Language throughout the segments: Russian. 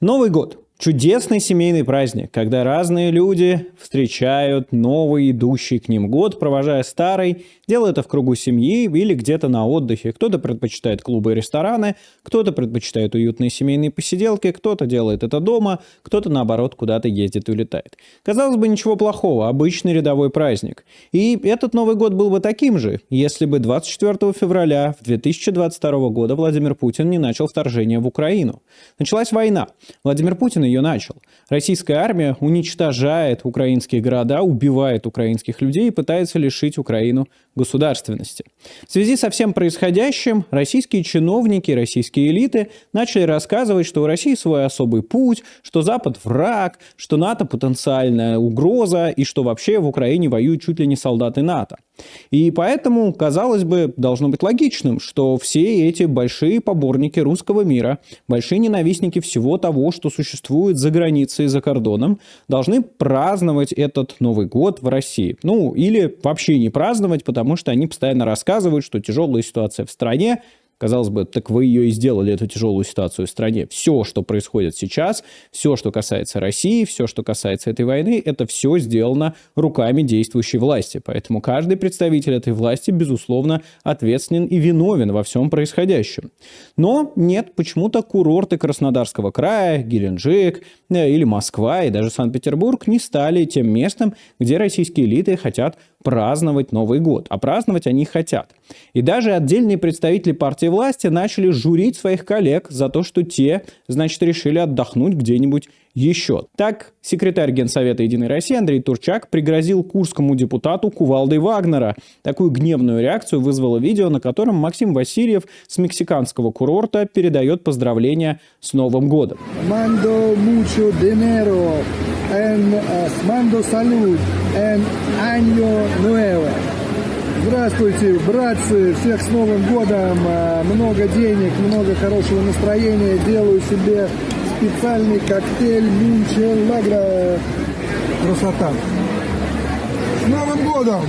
Новый год Чудесный семейный праздник, когда разные люди встречают новый идущий к ним год, провожая старый, делают это в кругу семьи или где-то на отдыхе. Кто-то предпочитает клубы и рестораны, кто-то предпочитает уютные семейные посиделки, кто-то делает это дома, кто-то наоборот куда-то ездит и улетает. Казалось бы, ничего плохого, обычный рядовой праздник. И этот Новый год был бы таким же, если бы 24 февраля 2022 года Владимир Путин не начал вторжение в Украину. Началась война. Владимир Путин ее начал. Российская армия уничтожает украинские города, убивает украинских людей и пытается лишить Украину государственности. В связи со всем происходящим российские чиновники, российские элиты начали рассказывать, что у России свой особый путь, что Запад враг, что НАТО потенциальная угроза и что вообще в Украине воюют чуть ли не солдаты НАТО. И поэтому, казалось бы, должно быть логичным, что все эти большие поборники русского мира, большие ненавистники всего того, что существует за границей за кордоном, должны праздновать этот Новый год в России. Ну, или вообще не праздновать, потому что они постоянно рассказывают, что тяжелая ситуация в стране, Казалось бы, так вы ее и сделали, эту тяжелую ситуацию в стране. Все, что происходит сейчас, все, что касается России, все, что касается этой войны, это все сделано руками действующей власти. Поэтому каждый представитель этой власти, безусловно, ответственен и виновен во всем происходящем. Но нет, почему-то курорты Краснодарского края, Геленджик э, или Москва и даже Санкт-Петербург не стали тем местом, где российские элиты хотят праздновать Новый год. А праздновать они хотят. И даже отдельные представители партии власти начали журить своих коллег за то, что те, значит, решили отдохнуть где-нибудь еще. Так, секретарь Генсовета «Единой России» Андрей Турчак пригрозил курскому депутату кувалдой Вагнера. Такую гневную реакцию вызвало видео, на котором Максим Васильев с мексиканского курорта передает поздравления с Новым годом. Mando mucho dinero en, mando salud en. Здравствуйте, братцы! Всех с Новым годом! Много денег, много хорошего настроения. Делаю себе специальный коктейль Мюнчен Красота! С Новым годом!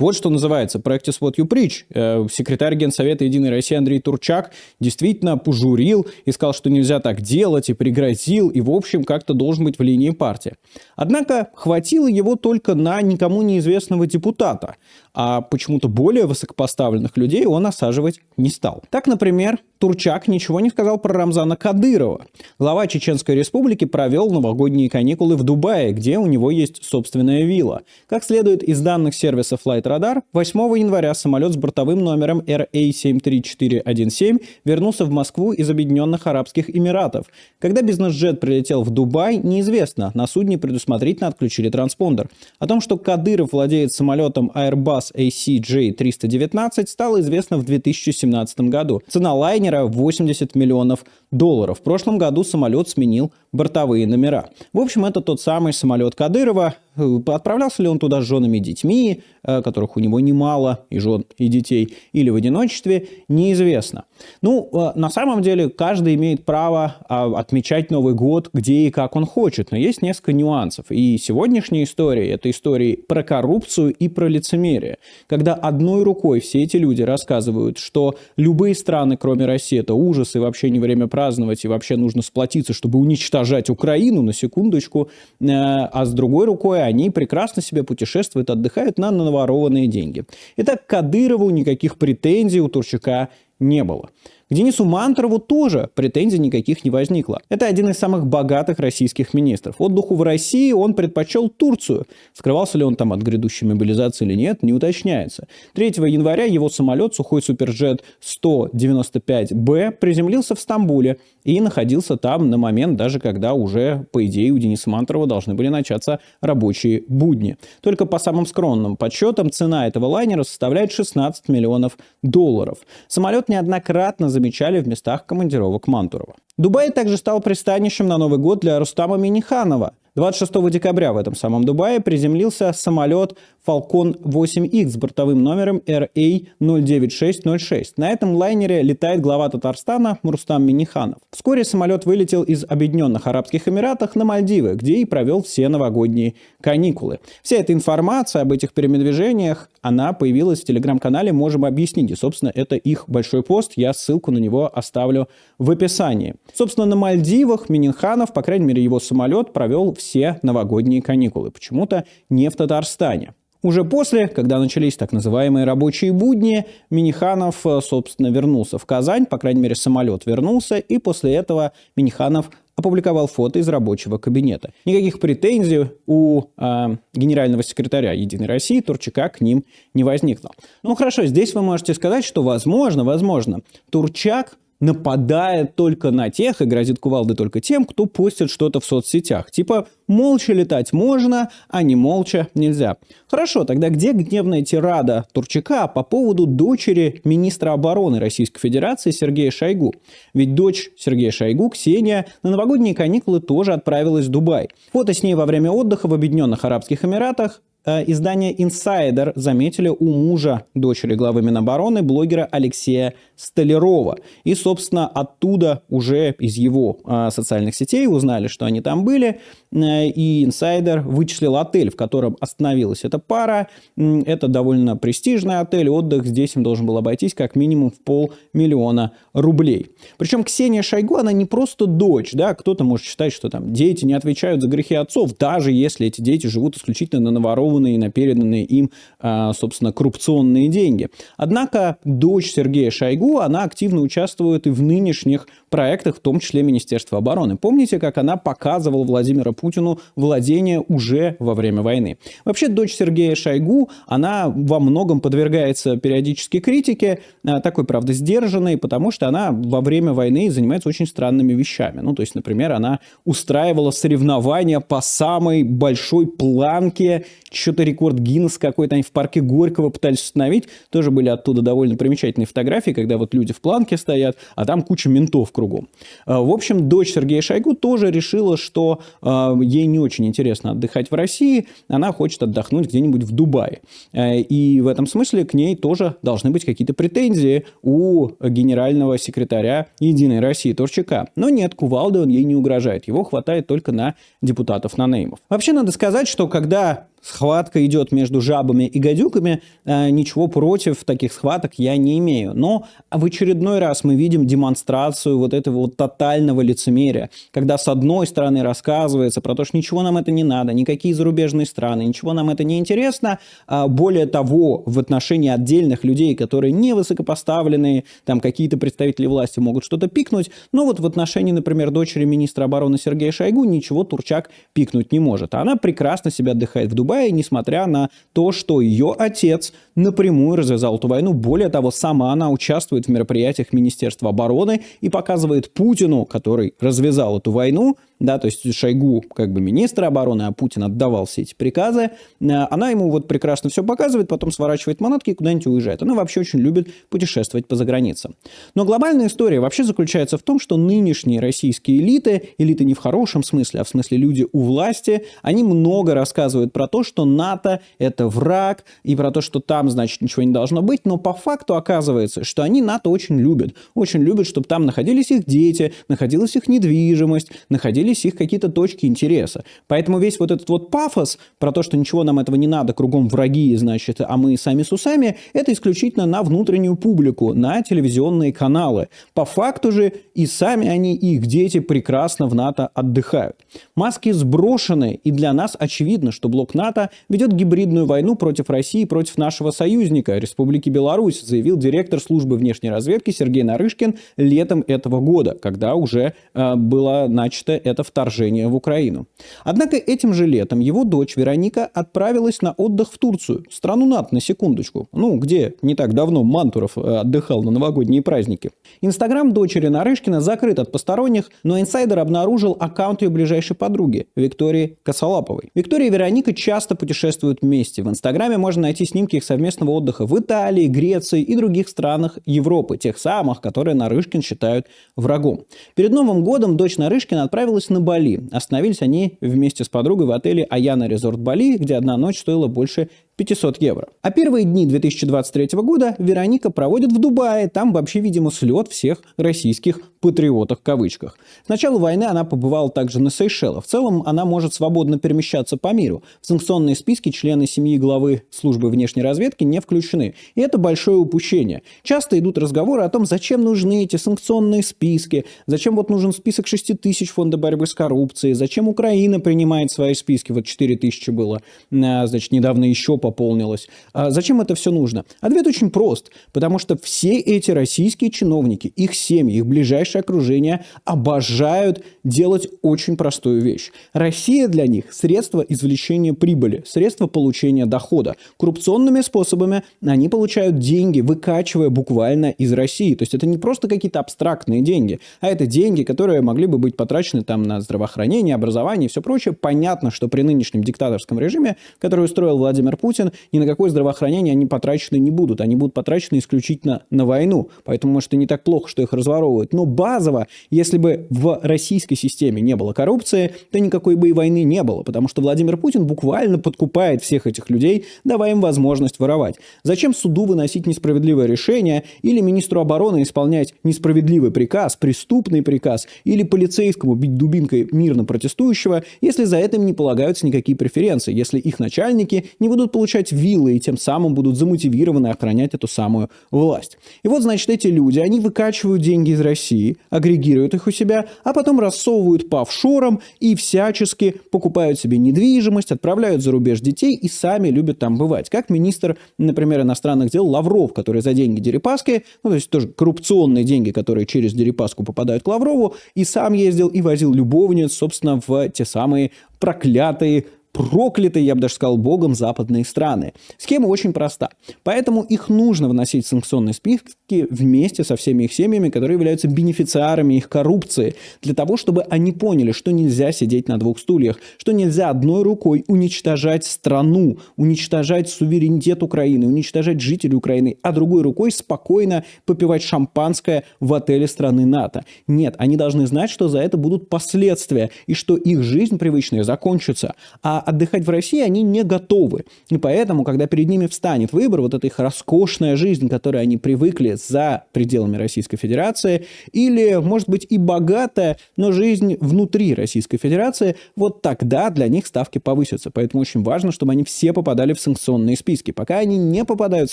Вот что называется practice what you preach. Э, секретарь Генсовета Единой России Андрей Турчак действительно пожурил и сказал, что нельзя так делать, и пригрозил, и в общем как-то должен быть в линии партии. Однако хватило его только на никому неизвестного депутата, а почему-то более высокопоставленных людей он осаживать не стал. Так, например, Турчак ничего не сказал про Рамзана Кадырова. Глава Чеченской республики провел новогодние каникулы в Дубае, где у него есть собственная вилла. Как следует из данных сервиса Flight Radar, 8 января самолет с бортовым номером RA73417 вернулся в Москву из Объединенных Арабских Эмиратов. Когда бизнес-джет прилетел в Дубай, неизвестно. На судне предусмотрительно отключили транспондер. О том, что Кадыров владеет самолетом Airbus ACJ319, стало известно в 2017 году. Цена лайнера лайнера 80 миллионов долларов. В прошлом году самолет сменил бортовые номера. В общем, это тот самый самолет Кадырова. Э, отправлялся ли он туда с женами и детьми, э, которых у него немало, и жен, и детей, или в одиночестве, неизвестно. Ну, э, на самом деле, каждый имеет право а, отмечать Новый год, где и как он хочет, но есть несколько нюансов. И сегодняшняя история – это истории про коррупцию и про лицемерие. Когда одной рукой все эти люди рассказывают, что любые страны, кроме России, это ужас, и вообще не время праздновать, и вообще нужно сплотиться, чтобы уничтожать Украину, на секундочку, а с другой рукой они прекрасно себе путешествуют, отдыхают на наворованные деньги. Итак, Кадырову никаких претензий у Турчака не было. К Денису Мантрову тоже претензий никаких не возникло. Это один из самых богатых российских министров. Отдыху в России он предпочел Турцию. Скрывался ли он там от грядущей мобилизации или нет, не уточняется. 3 января его самолет, сухой суперджет 195Б, приземлился в Стамбуле и находился там на момент, даже когда уже, по идее, у Дениса Мантрова должны были начаться рабочие будни. Только по самым скромным подсчетам цена этого лайнера составляет 16 миллионов долларов. Самолет неоднократно замечали в местах командировок Мантурова. Дубай также стал пристанищем на Новый год для Рустама Миниханова. 26 декабря в этом самом Дубае приземлился самолет Falcon 8X с бортовым номером RA09606. На этом лайнере летает глава Татарстана Мурстам Миниханов. Вскоре самолет вылетел из Объединенных Арабских Эмиратах на Мальдивы, где и провел все новогодние каникулы. Вся эта информация об этих перемещениях, она появилась в телеграм-канале «Можем объяснить». И, собственно, это их большой пост. Я ссылку на него оставлю в описании. Собственно, на Мальдивах Миниханов, по крайней мере, его самолет провел все новогодние каникулы. Почему-то не в Татарстане. Уже после, когда начались так называемые рабочие будни, Миниханов, э, собственно, вернулся в Казань, по крайней мере, самолет вернулся, и после этого Миниханов опубликовал фото из рабочего кабинета. Никаких претензий у э, генерального секретаря Единой России Турчака к ним не возникло. Ну хорошо, здесь вы можете сказать, что возможно, возможно, Турчак нападает только на тех и грозит кувалдой только тем, кто постит что-то в соцсетях. Типа, молча летать можно, а не молча нельзя. Хорошо, тогда где гневная тирада Турчака по поводу дочери министра обороны Российской Федерации Сергея Шойгу? Ведь дочь Сергея Шойгу, Ксения, на новогодние каникулы тоже отправилась в Дубай. Фото с ней во время отдыха в Объединенных Арабских Эмиратах издание Insider заметили у мужа дочери главы Минобороны, блогера Алексея Столярова. И, собственно, оттуда уже из его э, социальных сетей узнали, что они там были. Э, и Insider вычислил отель, в котором остановилась эта пара. Это довольно престижный отель. Отдых здесь им должен был обойтись как минимум в полмиллиона рублей. Причем Ксения Шойгу, она не просто дочь. Да? Кто-то может считать, что там дети не отвечают за грехи отцов, даже если эти дети живут исключительно на наворованных наворованные, на переданные им, а, собственно, коррупционные деньги. Однако дочь Сергея Шойгу, она активно участвует и в нынешних проектах, в том числе Министерства обороны. Помните, как она показывала Владимиру Путину владение уже во время войны? Вообще, дочь Сергея Шойгу, она во многом подвергается периодически критике, а, такой, правда, сдержанной, потому что она во время войны занимается очень странными вещами. Ну, то есть, например, она устраивала соревнования по самой большой планке что-то рекорд Гиннес какой-то, они в парке Горького пытались установить, тоже были оттуда довольно примечательные фотографии, когда вот люди в планке стоят, а там куча ментов кругом. А, в общем, дочь Сергея Шойгу тоже решила, что а, ей не очень интересно отдыхать в России, она хочет отдохнуть где-нибудь в Дубае. А, и в этом смысле к ней тоже должны быть какие-то претензии у генерального секретаря Единой России Торчака. Но нет, кувалды он ей не угрожает. Его хватает только на депутатов на неймов. Вообще надо сказать, что когда схватка идет между жабами и гадюками, э, ничего против таких схваток я не имею. Но в очередной раз мы видим демонстрацию вот этого вот тотального лицемерия, когда с одной стороны рассказывается про то, что ничего нам это не надо, никакие зарубежные страны, ничего нам это не интересно. А более того, в отношении отдельных людей, которые не высокопоставленные, там какие-то представители власти могут что-то пикнуть, но вот в отношении, например, дочери министра обороны Сергея Шойгу ничего Турчак пикнуть не может. Она прекрасно себя отдыхает в Дубае, Дубае, несмотря на то, что ее отец напрямую развязал эту войну. Более того, сама она участвует в мероприятиях Министерства обороны и показывает Путину, который развязал эту войну, да, то есть Шойгу как бы министр обороны, а Путин отдавал все эти приказы, э, она ему вот прекрасно все показывает, потом сворачивает манатки и куда-нибудь уезжает. Она вообще очень любит путешествовать по заграницам. Но глобальная история вообще заключается в том, что нынешние российские элиты, элиты не в хорошем смысле, а в смысле люди у власти, они много рассказывают про то, что НАТО – это враг, и про то, что там, значит, ничего не должно быть, но по факту оказывается, что они НАТО очень любят. Очень любят, чтобы там находились их дети, находилась их недвижимость, находились находились их какие-то точки интереса. Поэтому весь вот этот вот пафос про то, что ничего нам этого не надо, кругом враги, значит, а мы сами с усами, это исключительно на внутреннюю публику, на телевизионные каналы. По факту же и сами они, и их дети прекрасно в НАТО отдыхают. Маски сброшены, и для нас очевидно, что блок НАТО ведет гибридную войну против России, против нашего союзника, Республики Беларусь, заявил директор службы внешней разведки Сергей Нарышкин летом этого года, когда уже э, было начато это это вторжение в Украину. Однако этим же летом его дочь Вероника отправилась на отдых в Турцию, страну НАТО, на секундочку, ну, где не так давно Мантуров э, отдыхал на новогодние праздники. Инстаграм дочери Нарышкина закрыт от посторонних, но инсайдер обнаружил аккаунт ее ближайшей подруги, Виктории Косолаповой. Виктория и Вероника часто путешествуют вместе. В Инстаграме можно найти снимки их совместного отдыха в Италии, Греции и других странах Европы, тех самых, которые Нарышкин считают врагом. Перед Новым годом дочь Нарышкина отправилась случилось на Бали. Остановились они вместе с подругой в отеле Аяна Резорт Бали, где одна ночь стоила больше 500 евро. А первые дни 2023 года Вероника проводит в Дубае. Там вообще, видимо, слет всех российских патриотов в кавычках. С начала войны она побывала также на Сейшелах. В целом она может свободно перемещаться по миру. В санкционные списки члены семьи главы службы внешней разведки не включены. И это большое упущение. Часто идут разговоры о том, зачем нужны эти санкционные списки, зачем вот нужен список 6 тысяч фонда борьбы с коррупцией, зачем Украина принимает свои списки, вот 4 тысячи было, а, значит, недавно еще пополнилось. А зачем это все нужно? Ответ очень прост. Потому что все эти российские чиновники, их семьи, их ближайшие окружение обожают делать очень простую вещь. Россия для них – средство извлечения прибыли, средство получения дохода. Коррупционными способами они получают деньги, выкачивая буквально из России. То есть это не просто какие-то абстрактные деньги, а это деньги, которые могли бы быть потрачены там на здравоохранение, образование и все прочее. Понятно, что при нынешнем диктаторском режиме, который устроил Владимир Путин, Путин, ни на какое здравоохранение они потрачены не будут. Они будут потрачены исключительно на войну. Поэтому, может, и не так плохо, что их разворовывают. Но базово, если бы в российской системе не было коррупции, то никакой бы и войны не было. Потому что Владимир Путин буквально подкупает всех этих людей, давая им возможность воровать. Зачем суду выносить несправедливое решение или министру обороны исполнять несправедливый приказ, преступный приказ или полицейскому бить дубинкой мирно протестующего, если за это им не полагаются никакие преференции, если их начальники не будут получать получать виллы и тем самым будут замотивированы охранять эту самую власть. И вот, значит, эти люди, они выкачивают деньги из России, агрегируют их у себя, а потом рассовывают по офшорам и всячески покупают себе недвижимость, отправляют за рубеж детей и сами любят там бывать. Как министр, например, иностранных дел Лавров, который за деньги Дерипаски, ну, то есть тоже коррупционные деньги, которые через Дерипаску попадают к Лаврову, и сам ездил и возил любовниц, собственно, в те самые проклятые проклятые, я бы даже сказал, богом западные страны. Схема очень проста. Поэтому их нужно вносить в санкционные списки вместе со всеми их семьями, которые являются бенефициарами их коррупции, для того, чтобы они поняли, что нельзя сидеть на двух стульях, что нельзя одной рукой уничтожать страну, уничтожать суверенитет Украины, уничтожать жителей Украины, а другой рукой спокойно попивать шампанское в отеле страны НАТО. Нет, они должны знать, что за это будут последствия, и что их жизнь привычная закончится. А отдыхать в России они не готовы. И поэтому, когда перед ними встанет выбор, вот эта их роскошная жизнь, к которой они привыкли за пределами Российской Федерации, или, может быть, и богатая, но жизнь внутри Российской Федерации, вот тогда для них ставки повысятся. Поэтому очень важно, чтобы они все попадали в санкционные списки. Пока они не попадают в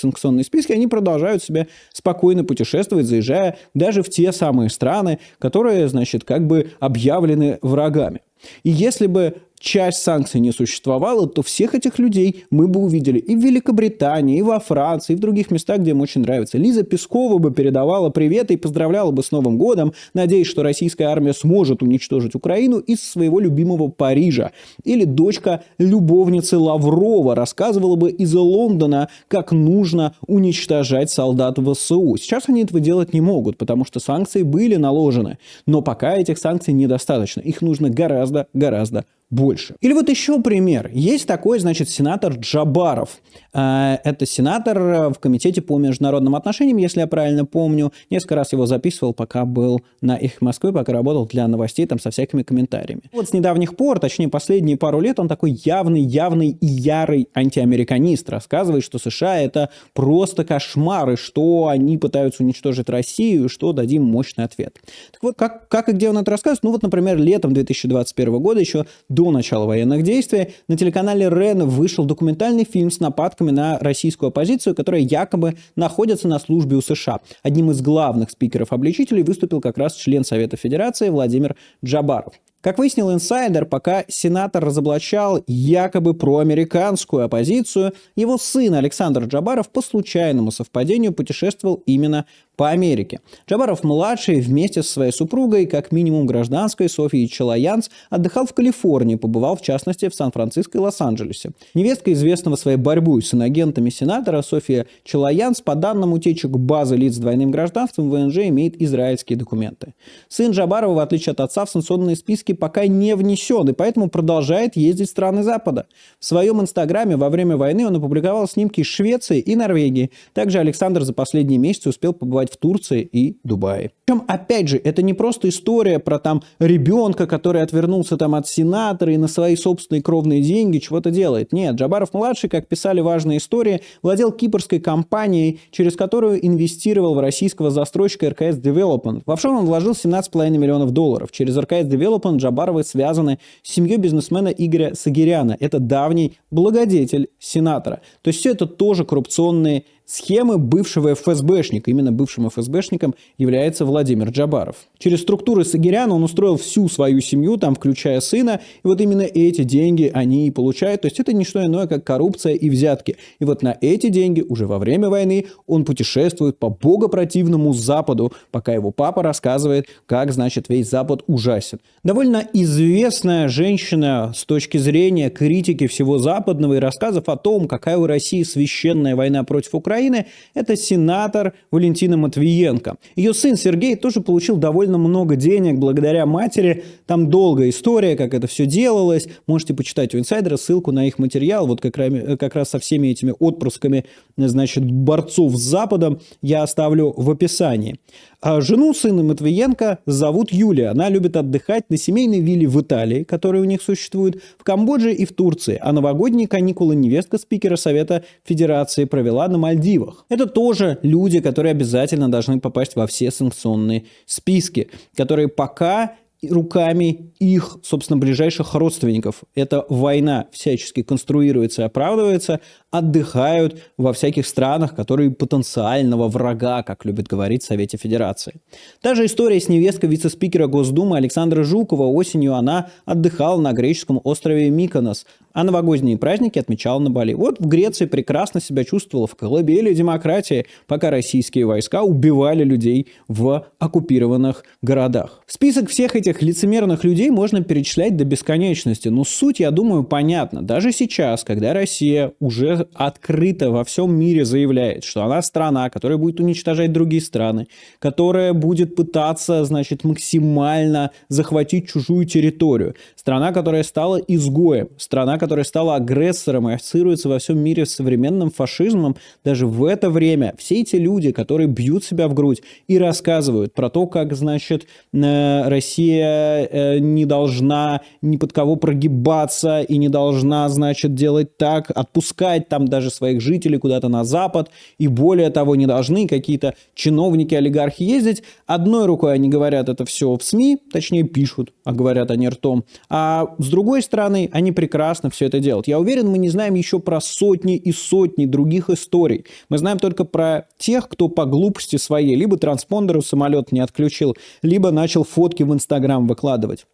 санкционные списки, они продолжают себе спокойно путешествовать, заезжая даже в те самые страны, которые, значит, как бы объявлены врагами. И если бы часть санкций не существовала, то всех этих людей мы бы увидели и в Великобритании, и во Франции, и в других местах, где им очень нравится. Лиза Пескова бы передавала привет и поздравляла бы с Новым годом, надеясь, что российская армия сможет уничтожить Украину из своего любимого Парижа. Или дочка любовницы Лаврова рассказывала бы из Лондона, как нужно уничтожать солдат ВСУ. Сейчас они этого делать не могут, потому что санкции были наложены. Но пока этих санкций недостаточно. Их нужно гораздо-гораздо больше. Или вот еще пример. Есть такой, значит, сенатор Джабаров. Э, это сенатор в Комитете по международным отношениям, если я правильно помню. Несколько раз его записывал, пока был на их Москвы, пока работал для новостей там со всякими комментариями. Вот с недавних пор, точнее последние пару лет, он такой явный, явный и ярый антиамериканист. Рассказывает, что США это просто кошмар, и что они пытаются уничтожить Россию, и что дадим мощный ответ. Так вот, как, как и где он это рассказывает? Ну вот, например, летом 2021 года, еще начала военных действий, на телеканале РЕН вышел документальный фильм с нападками на российскую оппозицию, которая якобы находится на службе у США. Одним из главных спикеров-обличителей выступил как раз член Совета Федерации Владимир Джабаров. Как выяснил инсайдер, пока сенатор разоблачал якобы проамериканскую оппозицию, его сын Александр Джабаров по случайному совпадению путешествовал именно по Америке. Джабаров-младший вместе со своей супругой, как минимум гражданской, Софией Челаянц, отдыхал в Калифорнии, побывал в частности в Сан-Франциско и Лос-Анджелесе. Невестка известного своей борьбой с инагентами сенатора София Челаянц, по данным утечек базы лиц с двойным гражданством, ВНЖ имеет израильские документы. Сын Джабарова, в отличие от отца, в санкционные списки фактически пока не внесен, и поэтому продолжает ездить в страны Запада. В своем инстаграме во время войны он опубликовал снимки Швеции и Норвегии. Также Александр за последние месяцы успел побывать в Турции и Дубае. Причем, опять же, это не просто история про там ребенка, который отвернулся там от сенатора и на свои собственные кровные деньги чего-то делает. Нет, Джабаров-младший, как писали важные истории, владел кипрской компанией, через которую инвестировал в российского застройщика РКС Development. В офшор он вложил 17,5 миллионов долларов. Через РКС Development Джабаровы связаны с семьей бизнесмена Игоря Сагиряна. Это давний благодетель сенатора. То есть все это тоже коррупционные схемы бывшего ФСБшника. Именно бывшим ФСБшником является Владимир Джабаров. Через структуры Сагиряна он устроил всю свою семью, там, включая сына, и вот именно эти деньги они и получают. То есть это не что иное, как коррупция и взятки. И вот на эти деньги уже во время войны он путешествует по богопротивному Западу, пока его папа рассказывает, как, значит, весь Запад ужасен. Довольно известная женщина с точки зрения критики всего западного и рассказов о том, какая у России священная война против Украины, Украины, это сенатор Валентина Матвиенко. Ее сын Сергей тоже получил довольно много денег благодаря матери. Там долгая история, как это все делалось. Можете почитать у инсайдера ссылку на их материал, вот как, как раз со всеми этими отпрысками, значит, борцов с Западом я оставлю в описании. А жену сына Матвиенко зовут Юлия. Она любит отдыхать на семейной вилле в Италии, которая у них существует, в Камбодже и в Турции. А новогодние каникулы невестка спикера Совета Федерации провела на Мальдивах. Это тоже люди, которые обязательно должны попасть во все санкционные списки, которые пока руками их, собственно, ближайших родственников. Эта война всячески конструируется и оправдывается, отдыхают во всяких странах, которые потенциального врага, как любит говорить в Совете Федерации. Та же история с невесткой вице-спикера Госдумы Александра Жукова. Осенью она отдыхала на греческом острове Миконос, а новогодние праздники отмечала на Бали. Вот в Греции прекрасно себя чувствовала в колыбели демократии, пока российские войска убивали людей в оккупированных городах. Список всех этих лицемерных людей можно перечислять до бесконечности, но суть, я думаю, понятна. Даже сейчас, когда Россия уже открыто во всем мире заявляет, что она страна, которая будет уничтожать другие страны, которая будет пытаться, значит, максимально захватить чужую территорию, страна, которая стала изгоем, страна, которая стала агрессором и ассоциируется во всем мире с современным фашизмом, даже в это время все эти люди, которые бьют себя в грудь и рассказывают про то, как, значит, э, Россия э, не должна ни под кого прогибаться и не должна, значит, делать так, отпускать там даже своих жителей куда-то на запад, и более того, не должны какие-то чиновники, олигархи ездить. Одной рукой они говорят это все в СМИ, точнее пишут, а говорят они ртом, а с другой стороны, они прекрасно все это делают. Я уверен, мы не знаем еще про сотни и сотни других историй. Мы знаем только про тех, кто по глупости своей либо транспондеру самолет не отключил, либо начал фотки в Инстаграм выкладывать.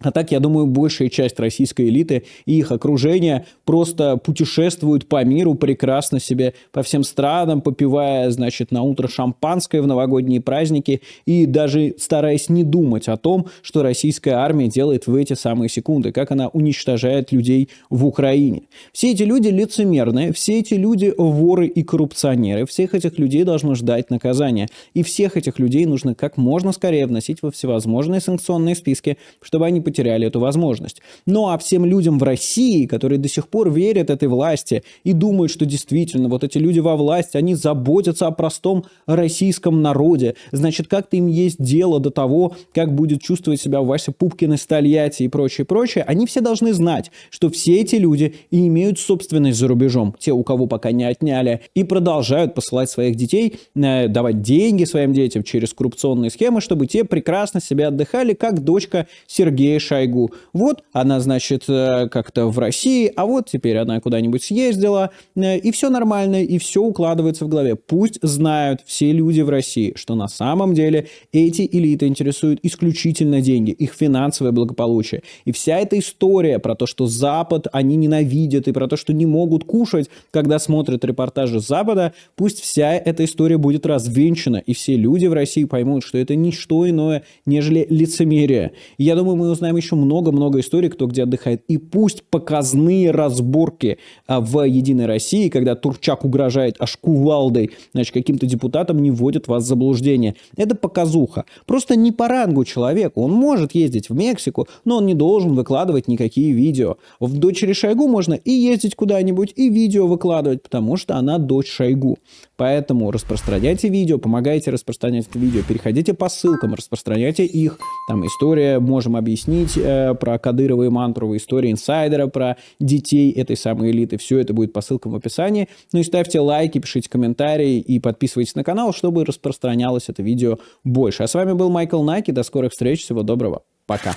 А так, я думаю, большая часть российской элиты и их окружения просто путешествуют по миру прекрасно себе, по всем странам, попивая, значит, на утро шампанское в новогодние праздники и даже стараясь не думать о том, что российская армия делает в эти самые секунды, как она уничтожает людей в Украине. Все эти люди лицемерные, все эти люди воры и коррупционеры, всех этих людей должно ждать наказания. И всех этих людей нужно как можно скорее вносить во всевозможные санкционные списки, чтобы они потеряли эту возможность. Ну а всем людям в России, которые до сих пор верят этой власти и думают, что действительно вот эти люди во власти, они заботятся о простом российском народе, значит, как-то им есть дело до того, как будет чувствовать себя Вася Пупкин из Тольятти и прочее, прочее, они все должны знать, что все эти люди и имеют собственность за рубежом, те, у кого пока не отняли, и продолжают посылать своих детей, э, давать деньги своим детям через коррупционные схемы, чтобы те прекрасно себя отдыхали, как дочка Сергея Шойгу. Вот она, значит, э, как-то в России, а вот теперь она куда-нибудь съездила, э, и все нормально, и все укладывается в голове. Пусть знают все люди в России, что на самом деле эти элиты интересуют исключительно деньги, их финансовое благополучие. И вся эта история про то, что Запад они ненавидят, и про то, что не могут кушать, когда смотрят репортажи Запада, пусть вся эта история будет развенчана, и все люди в России поймут, что это не что иное, нежели лицемерие. И я думаю, мы узнаем знаем еще много-много историй, кто где отдыхает. И пусть показные разборки а, в «Единой России», когда Турчак угрожает аж кувалдой, значит, каким-то депутатам не вводят вас в заблуждение. Это показуха. Просто не по рангу человека. Он может ездить в Мексику, но он не должен выкладывать никакие видео. В дочери Шойгу можно и ездить куда-нибудь, и видео выкладывать, потому что она дочь Шойгу. Поэтому распространяйте видео, помогайте распространять это видео, переходите по ссылкам, распространяйте их. Там история, можем объяснить э, про Кадырова и Мантурова, история инсайдера про детей этой самой элиты. Все это будет по ссылкам в описании. Ну и ставьте лайки, пишите комментарии и подписывайтесь на канал, чтобы распространялось это видео больше. А с вами был Майкл Найки. До скорых встреч. Всего доброго. Пока.